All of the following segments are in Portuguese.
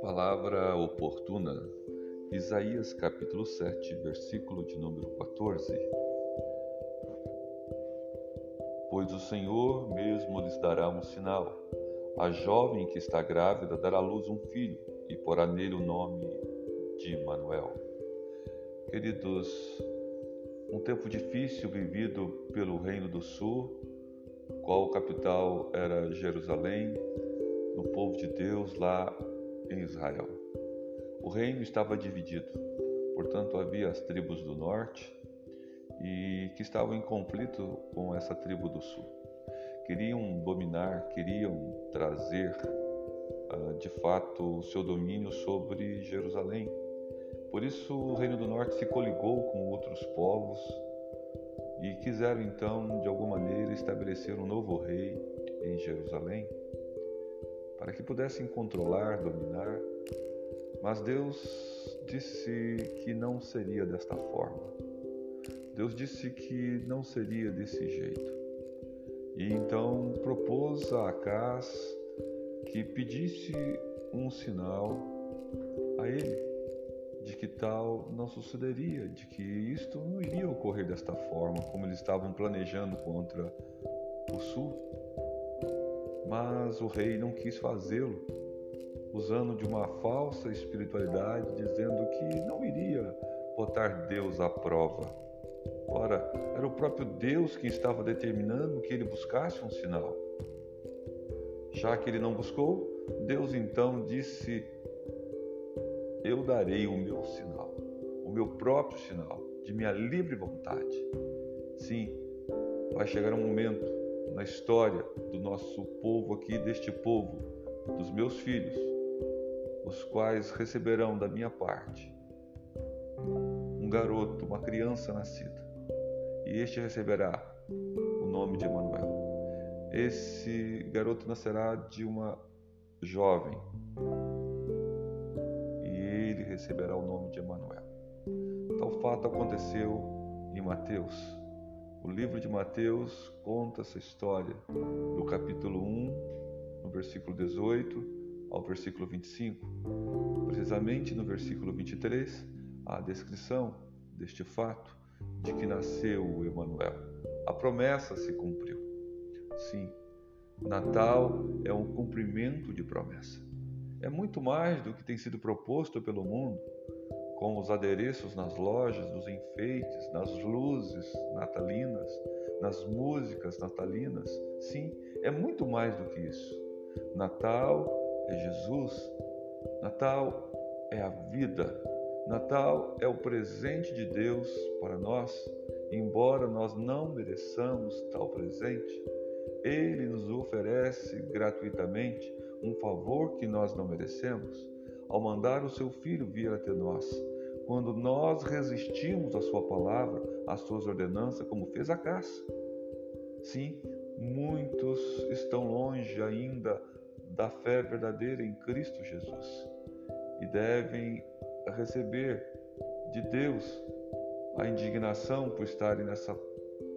Palavra oportuna, Isaías capítulo 7, versículo de número 14. Pois o Senhor mesmo lhes dará um sinal. A jovem que está grávida dará à luz um filho e porá nele o nome de Manuel. Queridos, um tempo difícil vivido pelo Reino do Sul, qual capital era Jerusalém, no povo de Deus lá em Israel. O reino estava dividido, portanto havia as tribos do norte e que estavam em conflito com essa tribo do sul. Queriam dominar, queriam trazer uh, de fato o seu domínio sobre Jerusalém. Por isso o reino do norte se coligou com outros povos e quiseram então de alguma maneira estabelecer um novo rei em Jerusalém para que pudessem controlar, dominar. Mas Deus disse que não seria desta forma. Deus disse que não seria desse jeito. E então propôs a Acás que pedisse um sinal a ele de que tal não sucederia, de que isto não iria ocorrer desta forma como eles estavam planejando contra o sul. Mas o rei não quis fazê-lo, usando de uma falsa espiritualidade, dizendo que não iria botar Deus à prova. Ora, era o próprio Deus que estava determinando que ele buscasse um sinal. Já que ele não buscou, Deus então disse: Eu darei o meu sinal, o meu próprio sinal, de minha livre vontade. Sim, vai chegar um momento na história do nosso povo aqui, deste povo, dos meus filhos, os quais receberão da minha parte um garoto, uma criança nascida, e este receberá o nome de Emanuel. Esse garoto nascerá de uma jovem, receberá o nome de Emanuel. Tal fato aconteceu em Mateus o livro de Mateus conta essa história do capítulo 1, no versículo 18 ao versículo 25. Precisamente no versículo 23, a descrição deste fato de que nasceu o Emanuel. A promessa se cumpriu. Sim, Natal é um cumprimento de promessa. É muito mais do que tem sido proposto pelo mundo com os adereços nas lojas, nos enfeites, nas luzes natalinas, nas músicas natalinas. Sim, é muito mais do que isso. Natal é Jesus. Natal é a vida. Natal é o presente de Deus para nós. Embora nós não mereçamos tal presente, Ele nos oferece gratuitamente um favor que nós não merecemos ao mandar o seu Filho vir até nós. Quando nós resistimos à sua palavra, às suas ordenanças, como fez a caça. Sim, muitos estão longe ainda da fé verdadeira em Cristo Jesus e devem receber de Deus a indignação por estarem nessa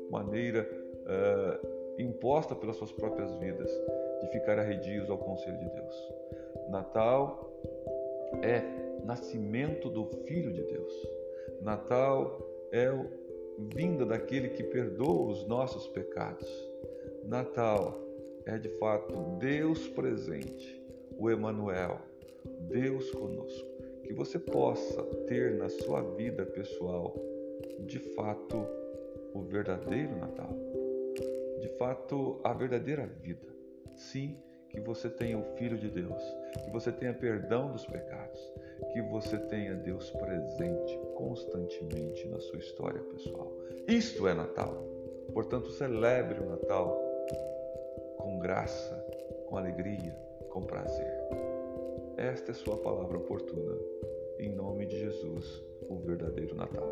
maneira uh, imposta pelas suas próprias vidas de ficar arredios ao conselho de Deus. Natal é nascimento do Filho de Deus. Natal é vinda daquele que perdoa os nossos pecados. Natal é de fato Deus presente, o Emanuel, Deus conosco. Que você possa ter na sua vida pessoal, de fato, o verdadeiro Natal. De fato, a verdadeira vida. Sim, que você tenha o Filho de Deus, que você tenha perdão dos pecados, que você tenha Deus presente constantemente na sua história pessoal. Isto é Natal. Portanto, celebre o Natal com graça, com alegria, com prazer. Esta é sua palavra oportuna. Em nome de Jesus, o verdadeiro Natal.